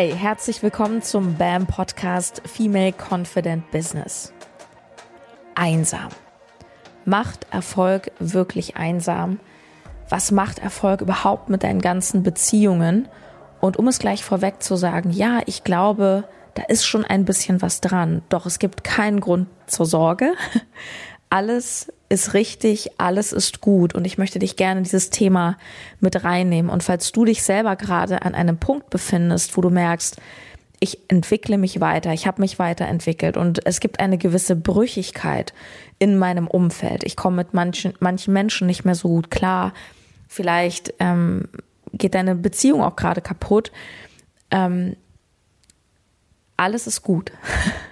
Hey, herzlich willkommen zum BAM Podcast Female Confident Business. Einsam. Macht Erfolg wirklich einsam? Was macht Erfolg überhaupt mit deinen ganzen Beziehungen? Und um es gleich vorweg zu sagen, ja, ich glaube, da ist schon ein bisschen was dran, doch es gibt keinen Grund zur Sorge. Alles ist richtig, alles ist gut und ich möchte dich gerne dieses Thema mit reinnehmen. Und falls du dich selber gerade an einem Punkt befindest, wo du merkst, ich entwickle mich weiter, ich habe mich weiterentwickelt und es gibt eine gewisse Brüchigkeit in meinem Umfeld. Ich komme mit manchen, manchen Menschen nicht mehr so gut klar. Vielleicht ähm, geht deine Beziehung auch gerade kaputt. Ähm, alles ist gut.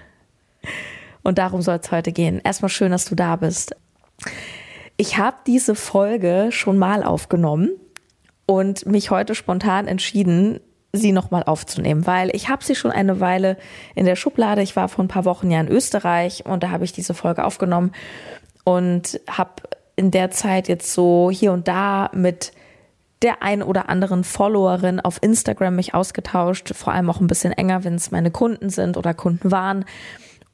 Und darum soll es heute gehen. Erstmal schön, dass du da bist. Ich habe diese Folge schon mal aufgenommen und mich heute spontan entschieden, sie nochmal aufzunehmen, weil ich habe sie schon eine Weile in der Schublade. Ich war vor ein paar Wochen ja in Österreich und da habe ich diese Folge aufgenommen und habe in der Zeit jetzt so hier und da mit der ein oder anderen Followerin auf Instagram mich ausgetauscht, vor allem auch ein bisschen enger, wenn es meine Kunden sind oder Kunden waren.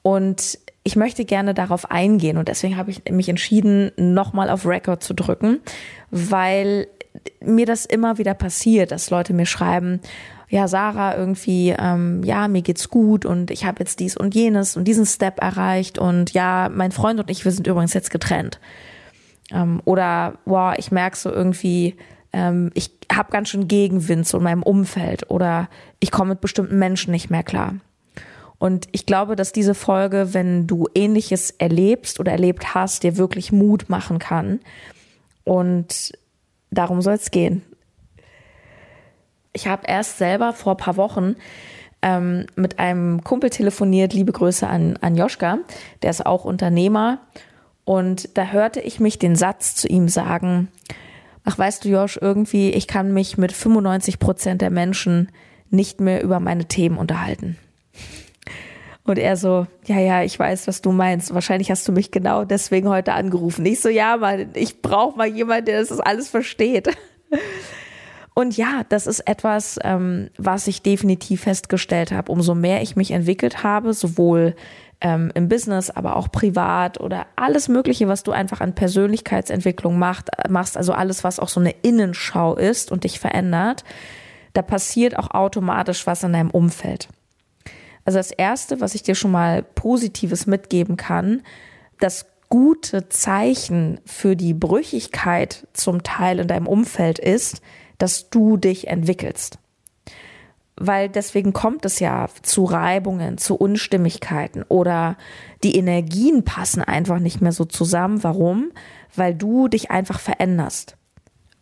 Und ich möchte gerne darauf eingehen und deswegen habe ich mich entschieden, nochmal auf Record zu drücken, weil mir das immer wieder passiert, dass Leute mir schreiben, ja, Sarah, irgendwie, ähm, ja, mir geht's gut und ich habe jetzt dies und jenes und diesen Step erreicht und ja, mein Freund und ich, wir sind übrigens jetzt getrennt. Ähm, oder, wow, ich merke so irgendwie, ähm, ich habe ganz schön Gegenwind so in meinem Umfeld oder ich komme mit bestimmten Menschen nicht mehr klar. Und ich glaube, dass diese Folge, wenn du ähnliches erlebst oder erlebt hast, dir wirklich Mut machen kann. Und darum soll es gehen. Ich habe erst selber vor ein paar Wochen ähm, mit einem Kumpel telefoniert, liebe Grüße an, an Joschka, der ist auch Unternehmer. Und da hörte ich mich den Satz zu ihm sagen, ach weißt du Josch, irgendwie, ich kann mich mit 95 Prozent der Menschen nicht mehr über meine Themen unterhalten. Und er so, ja, ja, ich weiß, was du meinst. Wahrscheinlich hast du mich genau deswegen heute angerufen. Ich so, ja, Mann, ich brauche mal jemanden, der das alles versteht. Und ja, das ist etwas, ähm, was ich definitiv festgestellt habe. Umso mehr ich mich entwickelt habe, sowohl ähm, im Business, aber auch privat oder alles Mögliche, was du einfach an Persönlichkeitsentwicklung macht, machst, also alles, was auch so eine Innenschau ist und dich verändert, da passiert auch automatisch was in deinem Umfeld. Also das Erste, was ich dir schon mal Positives mitgeben kann, das gute Zeichen für die Brüchigkeit zum Teil in deinem Umfeld ist, dass du dich entwickelst. Weil deswegen kommt es ja zu Reibungen, zu Unstimmigkeiten oder die Energien passen einfach nicht mehr so zusammen. Warum? Weil du dich einfach veränderst.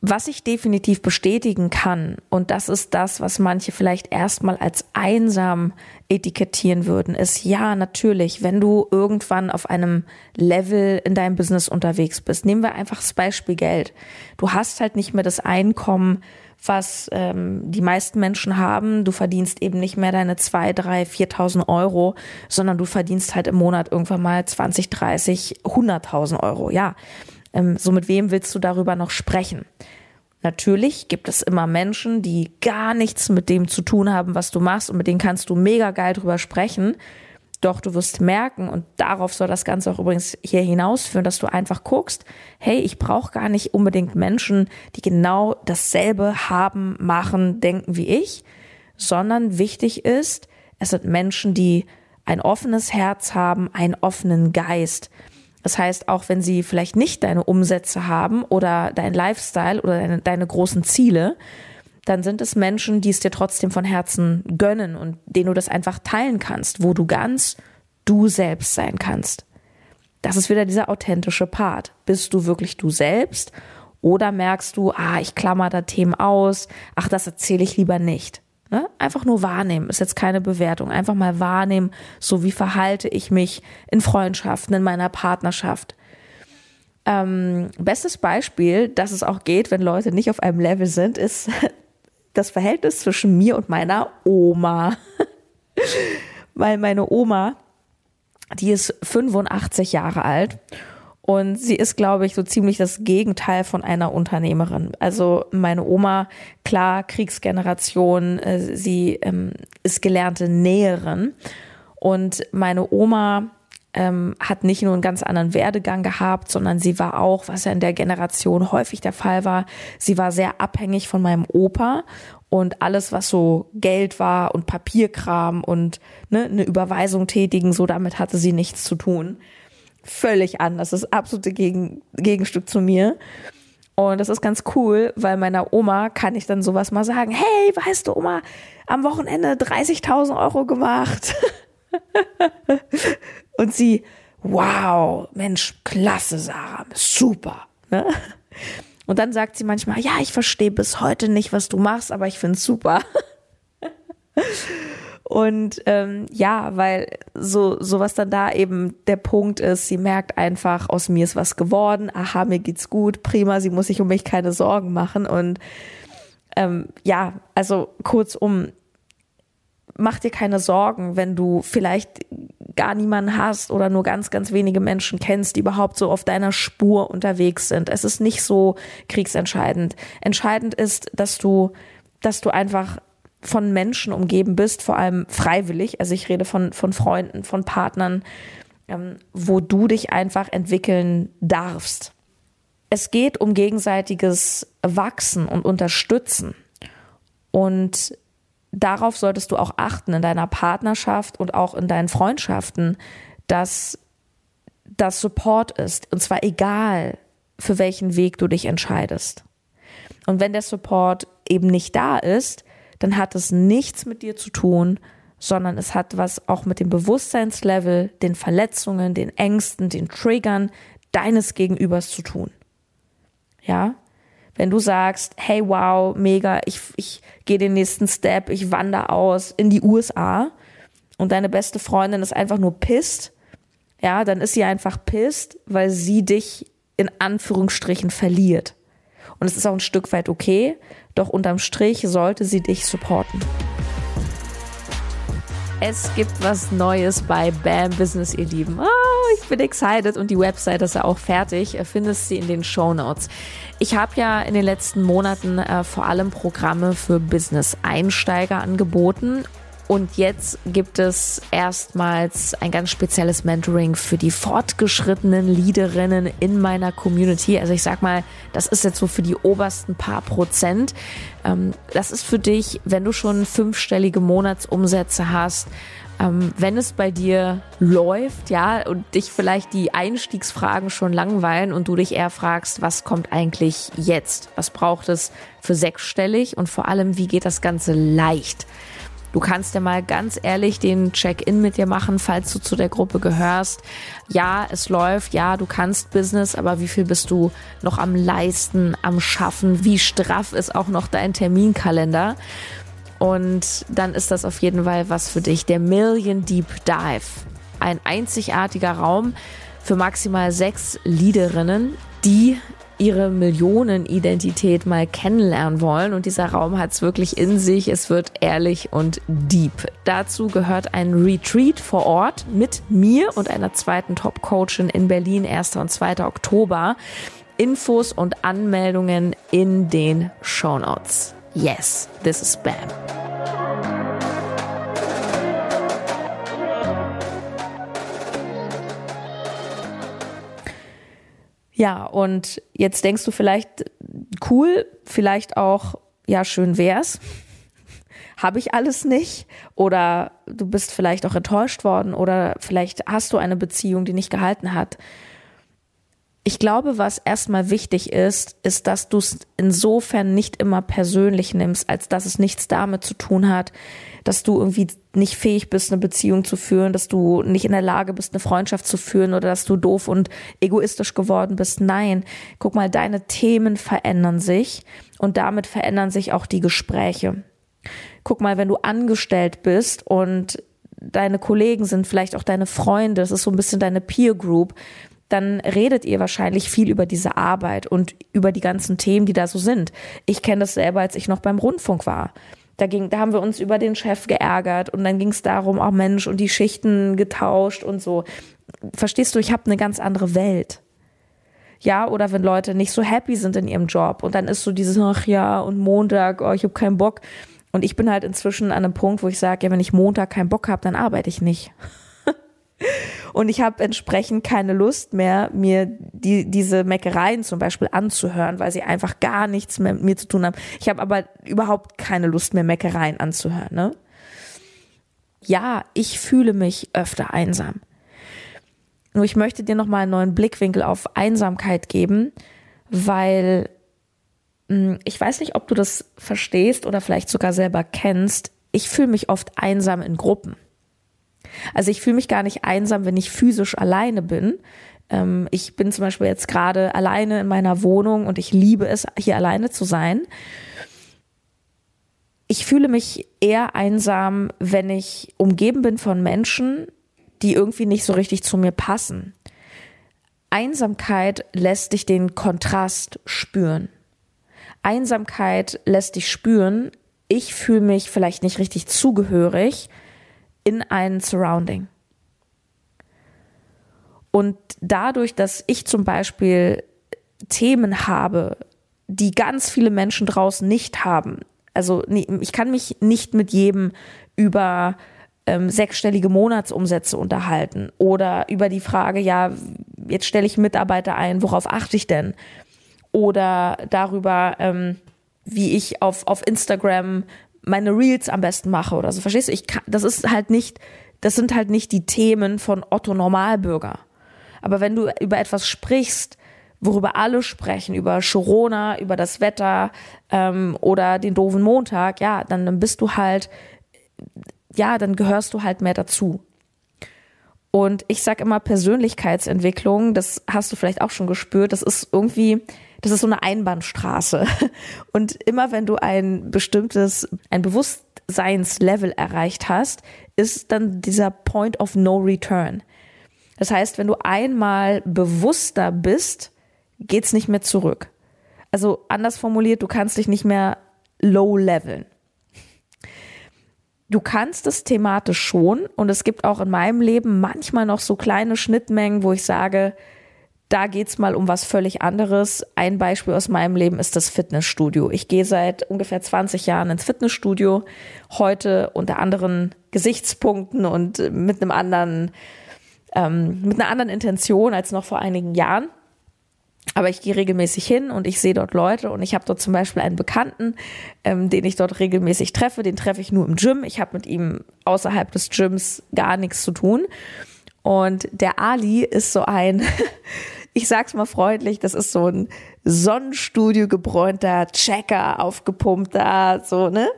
Was ich definitiv bestätigen kann, und das ist das, was manche vielleicht erstmal als einsam etikettieren würden, ist ja, natürlich, wenn du irgendwann auf einem Level in deinem Business unterwegs bist, nehmen wir einfach das Beispiel Geld. Du hast halt nicht mehr das Einkommen, was ähm, die meisten Menschen haben. Du verdienst eben nicht mehr deine zwei, drei, viertausend Euro, sondern du verdienst halt im Monat irgendwann mal 20, 30, 100.000 Euro. Ja, ähm, so mit wem willst du darüber noch sprechen? Natürlich gibt es immer Menschen, die gar nichts mit dem zu tun haben, was du machst und mit denen kannst du mega geil drüber sprechen. Doch du wirst merken, und darauf soll das Ganze auch übrigens hier hinausführen, dass du einfach guckst, hey, ich brauche gar nicht unbedingt Menschen, die genau dasselbe haben, machen, denken wie ich, sondern wichtig ist, es sind Menschen, die ein offenes Herz haben, einen offenen Geist. Das heißt, auch wenn sie vielleicht nicht deine Umsätze haben oder dein Lifestyle oder deine, deine großen Ziele, dann sind es Menschen, die es dir trotzdem von Herzen gönnen und denen du das einfach teilen kannst, wo du ganz du selbst sein kannst. Das ist wieder dieser authentische Part. Bist du wirklich du selbst oder merkst du, ah, ich klammer da Themen aus, ach, das erzähle ich lieber nicht. Ne? Einfach nur wahrnehmen, ist jetzt keine Bewertung. Einfach mal wahrnehmen, so wie verhalte ich mich in Freundschaften, in meiner Partnerschaft. Ähm, bestes Beispiel, dass es auch geht, wenn Leute nicht auf einem Level sind, ist das Verhältnis zwischen mir und meiner Oma. Weil meine Oma, die ist 85 Jahre alt Und sie ist, glaube ich, so ziemlich das Gegenteil von einer Unternehmerin. Also meine Oma, klar, Kriegsgeneration, äh, sie ähm, ist gelernte Näherin. Und meine Oma ähm, hat nicht nur einen ganz anderen Werdegang gehabt, sondern sie war auch, was ja in der Generation häufig der Fall war, sie war sehr abhängig von meinem Opa und alles, was so Geld war und Papierkram und ne, eine Überweisung tätigen, so damit hatte sie nichts zu tun völlig anders. Das absolute Gegen Gegenstück zu mir. Und das ist ganz cool, weil meiner Oma kann ich dann sowas mal sagen. Hey, weißt du, Oma, am Wochenende 30.000 Euro gemacht. Und sie, wow, Mensch, klasse, Sarah, super. Ne? Und dann sagt sie manchmal, ja, ich verstehe bis heute nicht, was du machst, aber ich finde es super. Und ähm, ja, weil so sowas dann da eben der Punkt ist, sie merkt einfach, aus mir ist was geworden, aha, mir geht's gut, prima, sie muss sich um mich keine Sorgen machen. Und ähm, ja, also kurzum, mach dir keine Sorgen, wenn du vielleicht gar niemanden hast oder nur ganz, ganz wenige Menschen kennst, die überhaupt so auf deiner Spur unterwegs sind. Es ist nicht so kriegsentscheidend. Entscheidend ist, dass du, dass du einfach von Menschen umgeben bist, vor allem freiwillig, also ich rede von, von Freunden, von Partnern, ähm, wo du dich einfach entwickeln darfst. Es geht um gegenseitiges Wachsen und Unterstützen. Und darauf solltest du auch achten in deiner Partnerschaft und auch in deinen Freundschaften, dass das Support ist. Und zwar egal, für welchen Weg du dich entscheidest. Und wenn der Support eben nicht da ist, dann hat es nichts mit dir zu tun, sondern es hat was auch mit dem Bewusstseinslevel, den Verletzungen, den Ängsten, den Triggern deines Gegenübers zu tun. Ja? Wenn du sagst, hey wow, mega, ich, ich gehe den nächsten Step, ich wandere aus in die USA und deine beste Freundin ist einfach nur pisst, ja, dann ist sie einfach pisst, weil sie dich in Anführungsstrichen verliert. Und es ist auch ein Stück weit okay, doch unterm Strich sollte sie dich supporten. Es gibt was Neues bei BAM Business, ihr Lieben. Oh, ich bin excited und die Website ist ja auch fertig. Findest sie in den Show Notes. Ich habe ja in den letzten Monaten äh, vor allem Programme für Business-Einsteiger angeboten und jetzt gibt es erstmals ein ganz spezielles Mentoring für die fortgeschrittenen Leaderinnen in meiner Community. Also ich sag mal, das ist jetzt so für die obersten paar Prozent. Ähm, das ist für dich, wenn du schon fünfstellige Monatsumsätze hast, ähm, wenn es bei dir läuft, ja, und dich vielleicht die Einstiegsfragen schon langweilen und du dich eher fragst, was kommt eigentlich jetzt? Was braucht es für sechsstellig? Und vor allem, wie geht das Ganze leicht? Du kannst ja mal ganz ehrlich den Check-in mit dir machen, falls du zu der Gruppe gehörst. Ja, es läuft, ja, du kannst Business, aber wie viel bist du noch am Leisten, am Schaffen? Wie straff ist auch noch dein Terminkalender? Und dann ist das auf jeden Fall was für dich. Der Million Deep Dive. Ein einzigartiger Raum für maximal sechs Leaderinnen, die ihre Millionenidentität mal kennenlernen wollen. Und dieser Raum hat es wirklich in sich. Es wird ehrlich und deep. Dazu gehört ein Retreat vor Ort mit mir und einer zweiten Top-Coachin in Berlin, 1. und 2. Oktober. Infos und Anmeldungen in den Show Notes. Yes, this is Bam. Ja, und jetzt denkst du vielleicht, cool, vielleicht auch, ja, schön wär's. Habe ich alles nicht? Oder du bist vielleicht auch enttäuscht worden oder vielleicht hast du eine Beziehung, die nicht gehalten hat. Ich glaube, was erstmal wichtig ist, ist, dass du es insofern nicht immer persönlich nimmst, als dass es nichts damit zu tun hat, dass du irgendwie nicht fähig bist, eine Beziehung zu führen, dass du nicht in der Lage bist, eine Freundschaft zu führen oder dass du doof und egoistisch geworden bist. Nein, guck mal, deine Themen verändern sich und damit verändern sich auch die Gespräche. Guck mal, wenn du angestellt bist und deine Kollegen sind vielleicht auch deine Freunde, das ist so ein bisschen deine Peer Group, dann redet ihr wahrscheinlich viel über diese Arbeit und über die ganzen Themen, die da so sind. Ich kenne das selber, als ich noch beim Rundfunk war. Da ging, da haben wir uns über den Chef geärgert und dann ging es darum, auch oh Mensch, und die Schichten getauscht und so. Verstehst du, ich habe eine ganz andere Welt. Ja, oder wenn Leute nicht so happy sind in ihrem Job und dann ist so dieses, ach ja, und Montag, oh, ich habe keinen Bock. Und ich bin halt inzwischen an einem Punkt, wo ich sage, ja, wenn ich Montag keinen Bock habe, dann arbeite ich nicht. und ich habe entsprechend keine Lust mehr, mir die, diese Meckereien zum Beispiel anzuhören, weil sie einfach gar nichts mehr mit mir zu tun haben. Ich habe aber überhaupt keine Lust mehr, Meckereien anzuhören. Ne? Ja, ich fühle mich öfter einsam. Nur ich möchte dir nochmal einen neuen Blickwinkel auf Einsamkeit geben, weil hm, ich weiß nicht, ob du das verstehst oder vielleicht sogar selber kennst. Ich fühle mich oft einsam in Gruppen. Also ich fühle mich gar nicht einsam, wenn ich physisch alleine bin. Ähm, ich bin zum Beispiel jetzt gerade alleine in meiner Wohnung und ich liebe es, hier alleine zu sein. Ich fühle mich eher einsam, wenn ich umgeben bin von Menschen, die irgendwie nicht so richtig zu mir passen. Einsamkeit lässt dich den Kontrast spüren. Einsamkeit lässt dich spüren, ich fühle mich vielleicht nicht richtig zugehörig in ein Surrounding. Und dadurch, dass ich zum Beispiel Themen habe, die ganz viele Menschen draußen nicht haben, also ich kann mich nicht mit jedem über ähm, sechsstellige Monatsumsätze unterhalten oder über die Frage, ja, jetzt stelle ich Mitarbeiter ein, worauf achte ich denn? Oder darüber, ähm, wie ich auf, auf Instagram meine Reels am besten mache oder so. Verstehst du? Ich kann, das ist halt nicht, das sind halt nicht die Themen von Otto Normalbürger. Aber wenn du über etwas sprichst, worüber alle sprechen, über Corona, über das Wetter ähm, oder den doofen Montag, ja, dann, dann bist du halt ja, dann gehörst du halt mehr dazu. Und ich sag immer Persönlichkeitsentwicklung, das hast du vielleicht auch schon gespürt, das ist irgendwie, das ist so eine Einbahnstraße. Und immer wenn du ein bestimmtes, ein Bewusstseinslevel erreicht hast, ist dann dieser Point of No Return. Das heißt, wenn du einmal bewusster bist, geht's nicht mehr zurück. Also anders formuliert, du kannst dich nicht mehr low leveln du kannst es thematisch schon und es gibt auch in meinem Leben manchmal noch so kleine Schnittmengen, wo ich sage, da geht's mal um was völlig anderes. Ein Beispiel aus meinem Leben ist das Fitnessstudio. Ich gehe seit ungefähr 20 Jahren ins Fitnessstudio, heute unter anderen Gesichtspunkten und mit einem anderen, ähm, mit einer anderen Intention als noch vor einigen Jahren. Aber ich gehe regelmäßig hin und ich sehe dort Leute und ich habe dort zum Beispiel einen Bekannten, ähm, den ich dort regelmäßig treffe. Den treffe ich nur im Gym. Ich habe mit ihm außerhalb des Gyms gar nichts zu tun. Und der Ali ist so ein, ich sag's mal freundlich, das ist so ein Sonnenstudio gebräunter Checker, aufgepumpter, so, ne?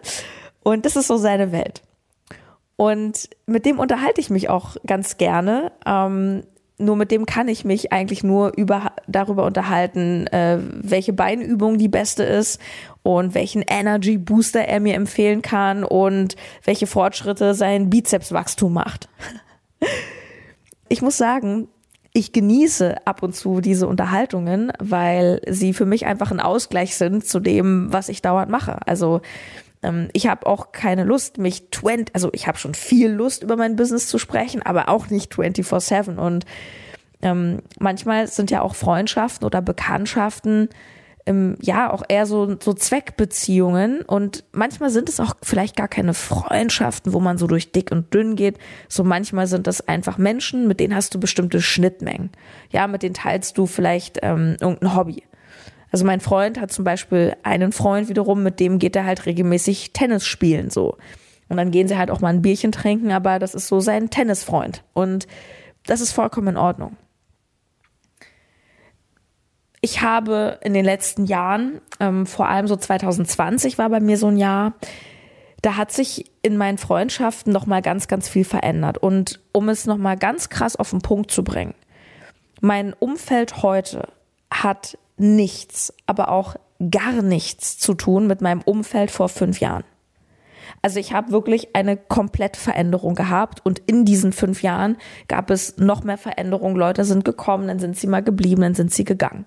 Und das ist so seine Welt. Und mit dem unterhalte ich mich auch ganz gerne. Ähm, nur mit dem kann ich mich eigentlich nur über, darüber unterhalten, äh, welche Beinübung die beste ist und welchen Energy Booster er mir empfehlen kann und welche Fortschritte sein Bizepswachstum macht. Ich muss sagen, ich genieße ab und zu diese Unterhaltungen, weil sie für mich einfach ein Ausgleich sind zu dem, was ich dauernd mache. Also ähm, ich habe auch keine Lust, mich 20, also ich habe schon viel Lust, über mein Business zu sprechen, aber auch nicht 24-7. Und ähm, manchmal sind ja auch Freundschaften oder Bekanntschaften ähm, ja auch eher so, so Zweckbeziehungen und manchmal sind es auch vielleicht gar keine Freundschaften, wo man so durch dick und dünn geht. So manchmal sind das einfach Menschen, mit denen hast du bestimmte Schnittmengen. Ja, mit denen teilst du vielleicht ähm, irgendein Hobby. Also mein Freund hat zum Beispiel einen Freund wiederum, mit dem geht er halt regelmäßig Tennis spielen so. Und dann gehen sie halt auch mal ein Bierchen trinken, aber das ist so sein Tennisfreund. Und das ist vollkommen in Ordnung. Ich habe in den letzten Jahren, ähm, vor allem so 2020 war bei mir so ein Jahr, da hat sich in meinen Freundschaften noch mal ganz, ganz viel verändert. Und um es noch mal ganz krass auf den Punkt zu bringen, mein Umfeld heute hat nichts, aber auch gar nichts zu tun mit meinem Umfeld vor fünf Jahren. Also ich habe wirklich eine komplette Veränderung gehabt und in diesen fünf Jahren gab es noch mehr Veränderungen. Leute sind gekommen, dann sind sie mal geblieben, dann sind sie gegangen.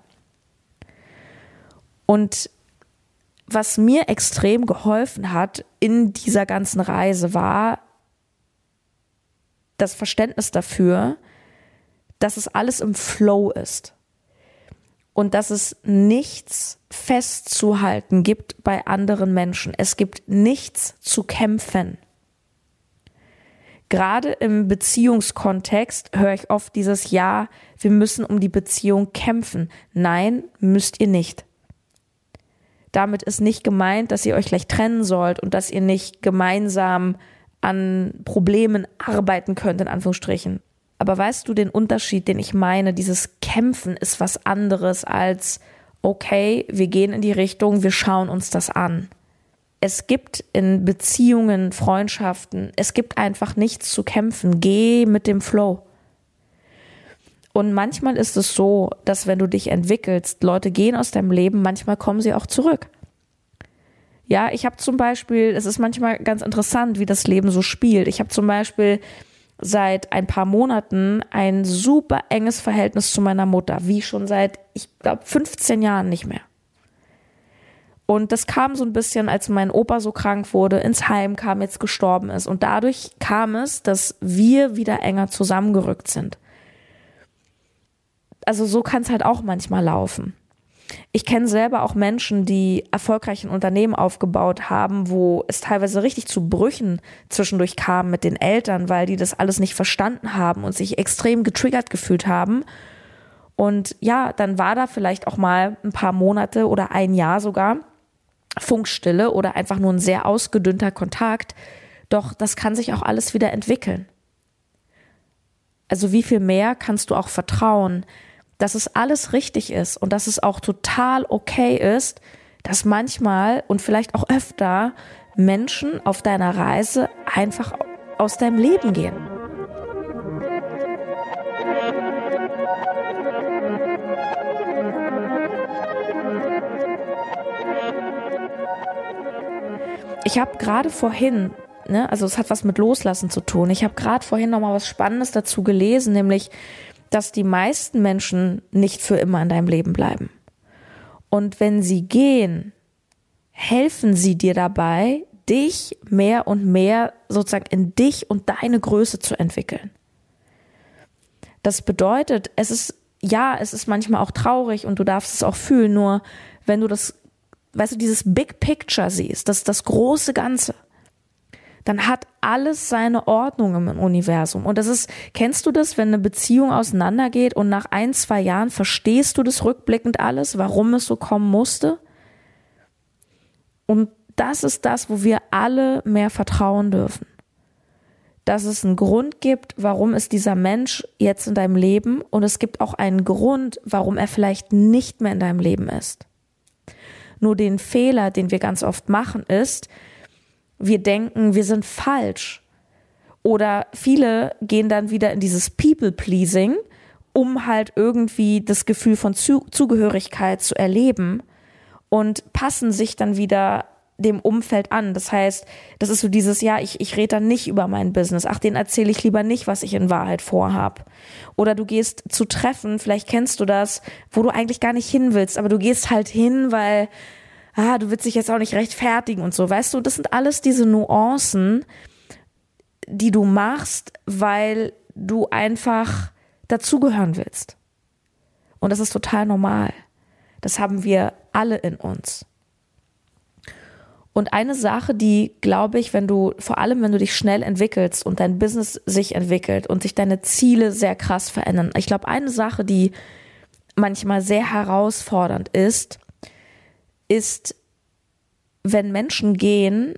Und was mir extrem geholfen hat in dieser ganzen Reise war das Verständnis dafür, dass es alles im Flow ist. und dass es nichts festzuhalten gibt bei anderen Menschen. Es gibt nichts zu kämpfen. Gerade im Beziehungskontext höre ich oft dieses Ja, wir müssen um die Beziehung kämpfen. Nein, müsst ihr nicht. Damit ist nicht gemeint, dass ihr euch gleich trennen sollt und dass ihr nicht gemeinsam an Problemen arbeiten könnt, in Anführungsstrichen. Aber weißt du den Unterschied, den ich meine? Dieses Kämpfen ist was anderes als, okay, wir gehen in die Richtung, wir schauen uns das an. Es gibt in Beziehungen, Freundschaften, es gibt einfach nichts zu kämpfen. Geh mit dem Flow. Und manchmal ist es so, dass wenn du dich entwickelst, Leute gehen aus deinem Leben, manchmal kommen sie auch zurück. Ja, ich habe zum Beispiel, es ist manchmal ganz interessant, wie das Leben so spielt. Ich habe zum Beispiel seit ein paar Monaten ein super enges Verhältnis zu meiner Mutter, wie schon seit, ich glaube, 15 Jahren nicht mehr. Und das kam so ein bisschen, als mein Opa so krank wurde, ins Heim kam, jetzt gestorben ist. Und dadurch kam es, dass wir wieder enger zusammengerückt sind. Also so kann es halt auch manchmal laufen. Ich kenne selber auch Menschen, die erfolgreich ein Unternehmen aufgebaut haben, wo es teilweise richtig zu Brüchen zwischendurch kam mit den Eltern, weil die das alles nicht verstanden haben und sich extrem getriggert gefühlt haben. Und ja, dann war da vielleicht auch mal ein paar Monate oder ein Jahr sogar Funkstille oder einfach nur ein sehr ausgedünnter Kontakt. Doch das kann sich auch alles wieder entwickeln. Also wie viel mehr kannst du auch vertrauen, dass es alles richtig ist und dass es auch total okay ist, dass manchmal und vielleicht auch öfter Menschen auf deiner Reise einfach aus deinem Leben gehen. Ich habe gerade vorhin, ne, also es hat was mit Loslassen zu tun. Ich habe gerade vorhin noch mal was Spannendes dazu gelesen, nämlich dass die meisten Menschen nicht für immer in deinem Leben bleiben. Und wenn sie gehen, helfen sie dir dabei, dich mehr und mehr sozusagen in dich und deine Größe zu entwickeln. Das bedeutet, es ist, ja, es ist manchmal auch traurig und du darfst es auch fühlen, nur wenn du das, weißt du, dieses Big Picture siehst, das, das große Ganze, dann hat alles seine Ordnung im Universum. Und das ist, kennst du das, wenn eine Beziehung auseinandergeht und nach ein, zwei Jahren verstehst du das rückblickend alles, warum es so kommen musste? Und das ist das, wo wir alle mehr vertrauen dürfen. Dass es einen Grund gibt, warum ist dieser Mensch jetzt in deinem Leben und es gibt auch einen Grund, warum er vielleicht nicht mehr in deinem Leben ist. Nur den Fehler, den wir ganz oft machen, ist, wir denken, wir sind falsch. Oder viele gehen dann wieder in dieses People-Pleasing, um halt irgendwie das Gefühl von Zugehörigkeit zu erleben und passen sich dann wieder dem Umfeld an. Das heißt, das ist so dieses, ja, ich, ich rede dann nicht über mein Business. Ach, den erzähle ich lieber nicht, was ich in Wahrheit vorhab. Oder du gehst zu Treffen, vielleicht kennst du das, wo du eigentlich gar nicht hin willst, aber du gehst halt hin, weil ah, du willst dich jetzt auch nicht rechtfertigen und so. Weißt du, das sind alles diese Nuancen, die du machst, weil du einfach dazugehören willst. Und das ist total normal. Das haben wir alle in uns. Und eine Sache, die, glaube ich, wenn du, vor allem wenn du dich schnell entwickelst und dein Business sich entwickelt und sich deine Ziele sehr krass verändern, ich glaube, eine Sache, die manchmal sehr herausfordernd ist, ist, wenn Menschen gehen,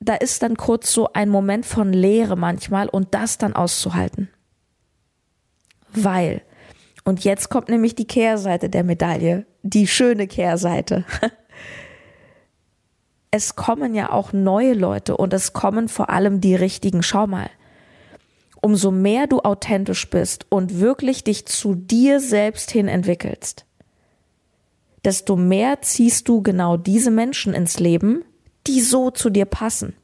da ist dann kurz so ein Moment von Leere manchmal und das dann auszuhalten. Weil, und jetzt kommt nämlich die Kehrseite der Medaille, die schöne Kehrseite. Es kommen ja auch neue Leute und es kommen vor allem die richtigen. Schau mal, umso mehr du authentisch bist und wirklich dich zu dir selbst hin entwickelst, desto mehr ziehst du genau diese Menschen ins Leben, die so zu dir passen.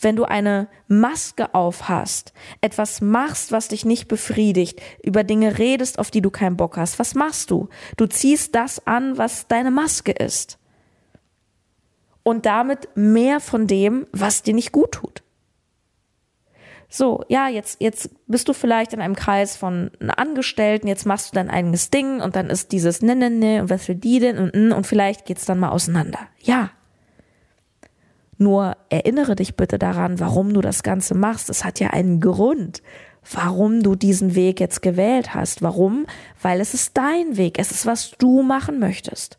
Wenn du eine Maske auf hast, etwas machst, was dich nicht befriedigt, über Dinge redest, auf die du keinen Bock hast, was machst du? Du ziehst das an, was deine Maske ist. Und damit mehr von dem, was dir nicht gut tut. So, ja, jetzt, jetzt bist du vielleicht in einem Kreis von Angestellten, jetzt machst du dein eigenes Ding und dann ist dieses ne, ne, ne und was will die denn und, und vielleicht geht's dann mal auseinander. Ja. Nur erinnere dich bitte daran, warum du das Ganze machst. Es hat ja einen Grund, warum du diesen Weg jetzt gewählt hast. Warum? Weil es ist dein Weg. Es ist, was du machen möchtest.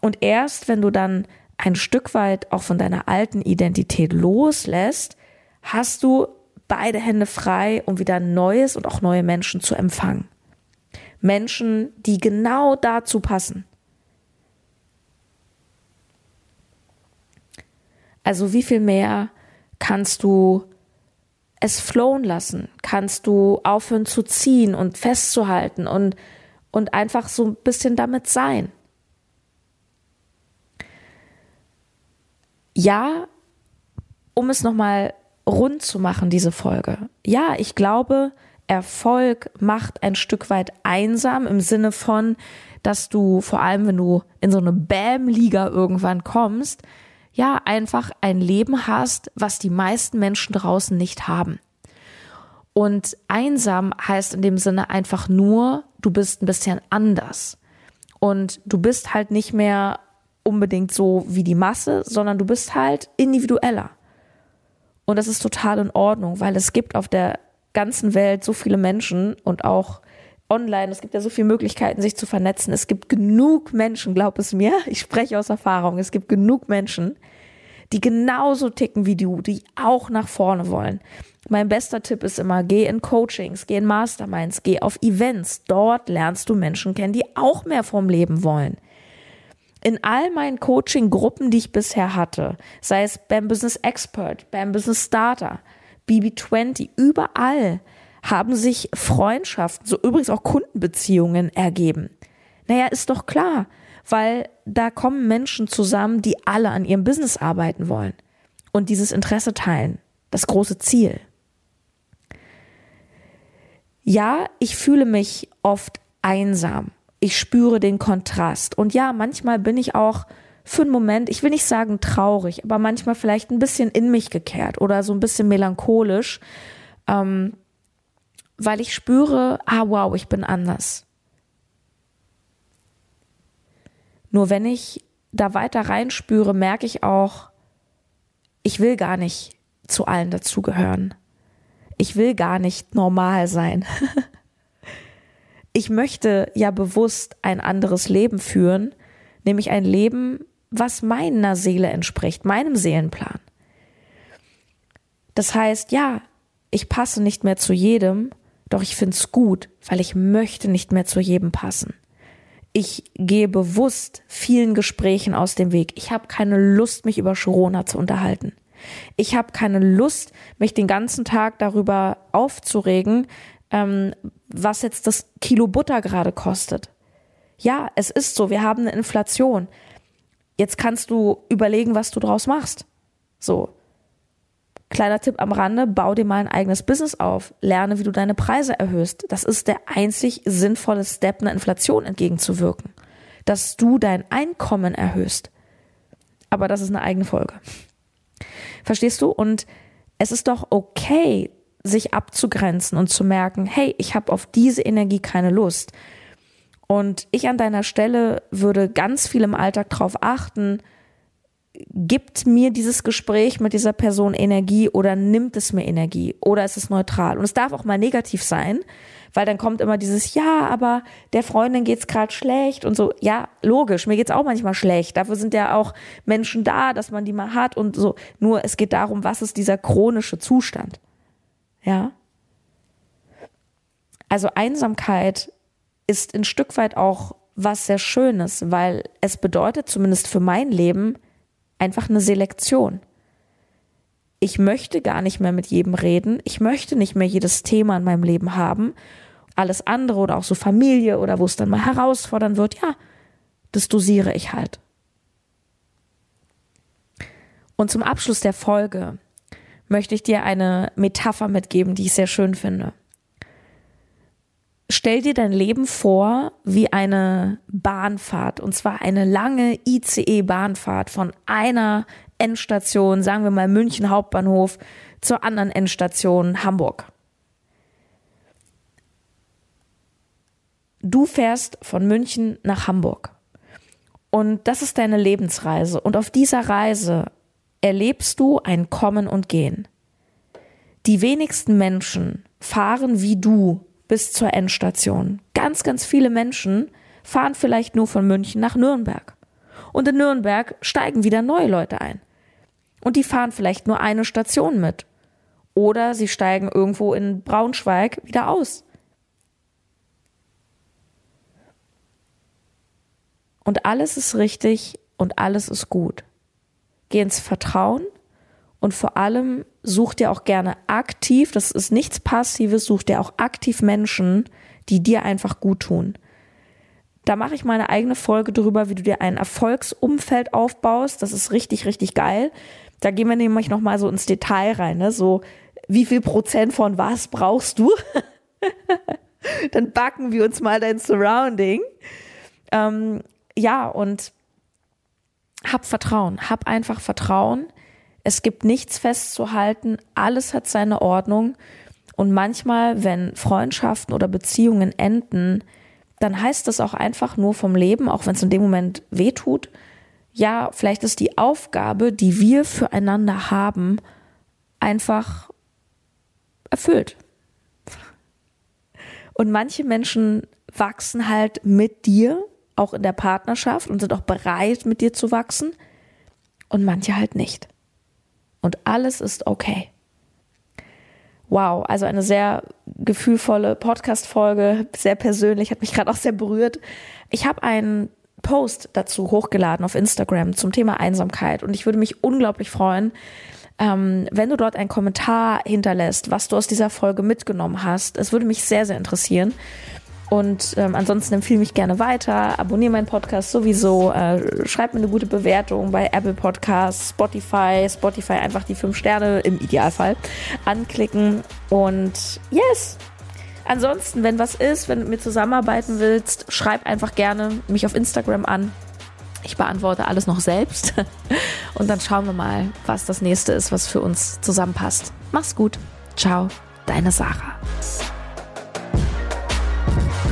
Und erst wenn du dann ein Stück weit auch von deiner alten Identität loslässt, hast du beide Hände frei, um wieder Neues und auch neue Menschen zu empfangen. Menschen, die genau dazu passen. Also wie viel mehr kannst du es flowen lassen? Kannst du aufhören zu ziehen und festzuhalten und, und einfach so ein bisschen damit sein? Ja, um es nochmal rund zu machen, diese Folge. Ja, ich glaube, Erfolg macht ein Stück weit einsam im Sinne von, dass du vor allem, wenn du in so eine Bam-Liga irgendwann kommst, ja, einfach ein Leben hast, was die meisten Menschen draußen nicht haben. Und einsam heißt in dem Sinne einfach nur, du bist ein bisschen anders. Und du bist halt nicht mehr unbedingt so wie die Masse, sondern du bist halt individueller. Und das ist total in Ordnung, weil es gibt auf der ganzen Welt so viele Menschen und auch online, es gibt ja so viele Möglichkeiten, sich zu vernetzen. Es gibt genug Menschen, glaub es mir, ich spreche aus Erfahrung, es gibt genug Menschen, die genauso ticken wie du, die auch nach vorne wollen. Mein bester Tipp ist immer, geh in Coachings, geh in Masterminds, geh auf Events. Dort lernst du Menschen kennen, die auch mehr vom Leben wollen in all meinen Coaching-Gruppen, die ich bisher hatte, sei es beim Business Expert, beim Business Starter, BB20, überall haben sich Freundschaften, so übrigens auch Kundenbeziehungen ergeben. Naja, ist doch klar, weil da kommen Menschen zusammen, die alle an ihrem Business arbeiten wollen und dieses Interesse teilen, das große Ziel. Ja, ich fühle mich oft einsam ich spüre den Kontrast. Und ja, manchmal bin ich auch für einen Moment, ich will nicht sagen traurig, aber manchmal vielleicht ein bisschen in mich gekehrt oder so ein bisschen melancholisch, ähm, weil ich spüre, ah wow, ich bin anders. Nur wenn ich da weiter reinspüre, merke ich auch, ich will gar nicht zu allen dazugehören. Ich will gar nicht normal sein. ich möchte ja bewusst ein anderes Leben führen, nämlich ein Leben, was meiner Seele entspricht, meinem Seelenplan. Das heißt, ja, ich passe nicht mehr zu jedem, doch ich finde es gut, weil ich möchte nicht mehr zu jedem passen. Ich gehe bewusst vielen Gesprächen aus dem Weg. Ich habe keine Lust, mich über Corona zu unterhalten. Ich habe keine Lust, mich den ganzen Tag darüber aufzuregen, ähm, was jetzt das Kilo Butter gerade kostet. Ja, es ist so, wir haben eine Inflation. Jetzt kannst du überlegen, was du draus machst. So. Kleiner Tipp am Rande, bau dir mal ein eigenes Business auf. Lerne, wie du deine Preise erhöhst. Das ist der einzig sinnvolle Step, einer Inflation entgegenzuwirken. Dass du dein Einkommen erhöhst. Aber das ist eine eigene Folge. Verstehst du? Und es ist doch okay, sich abzugrenzen und zu merken, hey, ich habe auf diese Energie keine Lust. Und ich an deiner Stelle würde ganz viel im Alltag darauf achten, gibt mir dieses Gespräch mit dieser Person Energie oder nimmt es mir Energie oder ist es neutral? Und es darf auch mal negativ sein, weil dann kommt immer dieses Ja, aber der Freundin geht's gerade schlecht und so. Ja, logisch, mir geht's auch manchmal schlecht. Dafür sind ja auch Menschen da, dass man die mal hat und so. Nur es geht darum, was ist dieser chronische Zustand? Ja. Also Einsamkeit ist ein Stück weit auch was sehr Schönes, weil es bedeutet zumindest für mein Leben einfach eine Selektion. Ich möchte gar nicht mehr mit jedem reden. Ich möchte nicht mehr jedes Thema in meinem Leben haben. Alles andere oder auch so Familie oder wo es dann mal herausfordern wird, ja, das dosiere ich halt. Und zum Abschluss der Folge möchte ich dir eine Metapher mitgeben, die ich sehr schön finde. Stell dir dein Leben vor wie eine Bahnfahrt, und zwar eine lange ICE-Bahnfahrt von einer Endstation, sagen wir mal München Hauptbahnhof, zur anderen Endstation Hamburg. Du fährst von München nach Hamburg. Und das ist deine Lebensreise. Und auf dieser Reise erlebst du ein Kommen und Gehen. Die wenigsten Menschen fahren wie du bis zur Endstation. Ganz, ganz viele Menschen fahren vielleicht nur von München nach Nürnberg. Und in Nürnberg steigen wieder neue Leute ein. Und die fahren vielleicht nur eine Station mit. Oder sie steigen irgendwo in Braunschweig wieder aus. Und alles ist richtig und alles ist gut. Geh ins Vertrauen und vor allem such dir auch gerne aktiv, das ist nichts Passives, such dir auch aktiv Menschen, die dir einfach gut tun. Da mache ich mal eine eigene Folge drüber, wie du dir ein Erfolgsumfeld aufbaust. Das ist richtig, richtig geil. Da gehen wir nämlich nochmal so ins Detail rein, ne? So, wie viel Prozent von was brauchst du? Dann backen wir uns mal dein Surrounding. Ähm, ja, und hab Vertrauen, hab einfach Vertrauen. Es gibt nichts festzuhalten, alles hat seine Ordnung. Und manchmal, wenn Freundschaften oder Beziehungen enden, dann heißt das auch einfach nur vom Leben, auch wenn es in dem Moment weh tut. Ja, vielleicht ist die Aufgabe, die wir füreinander haben, einfach erfüllt. Und manche Menschen wachsen halt mit dir auch in der Partnerschaft und sind auch bereit, mit dir zu wachsen und manche halt nicht. Und alles ist okay. Wow, also eine sehr gefühlvolle Podcast-Folge, sehr persönlich, hat mich gerade auch sehr berührt. Ich habe einen Post dazu hochgeladen auf Instagram zum Thema Einsamkeit und ich würde mich unglaublich freuen, ähm, wenn du dort einen Kommentar hinterlässt, was du aus dieser Folge mitgenommen hast. Es würde mich sehr, sehr interessieren. Und ähm, ansonsten empfehle mich gerne weiter, abonniere meinen Podcast sowieso, äh, schreib mir eine gute Bewertung bei Apple Podcasts, Spotify, Spotify einfach die fünf Sterne im Idealfall anklicken und yes! Ansonsten, wenn was ist, wenn du mit mir zusammenarbeiten willst, schreib einfach gerne mich auf Instagram an. Ich beantworte alles noch selbst. Und dann schauen wir mal, was das nächste ist, was für uns zusammenpasst. Mach's gut. Ciao, deine Sarah. Bye.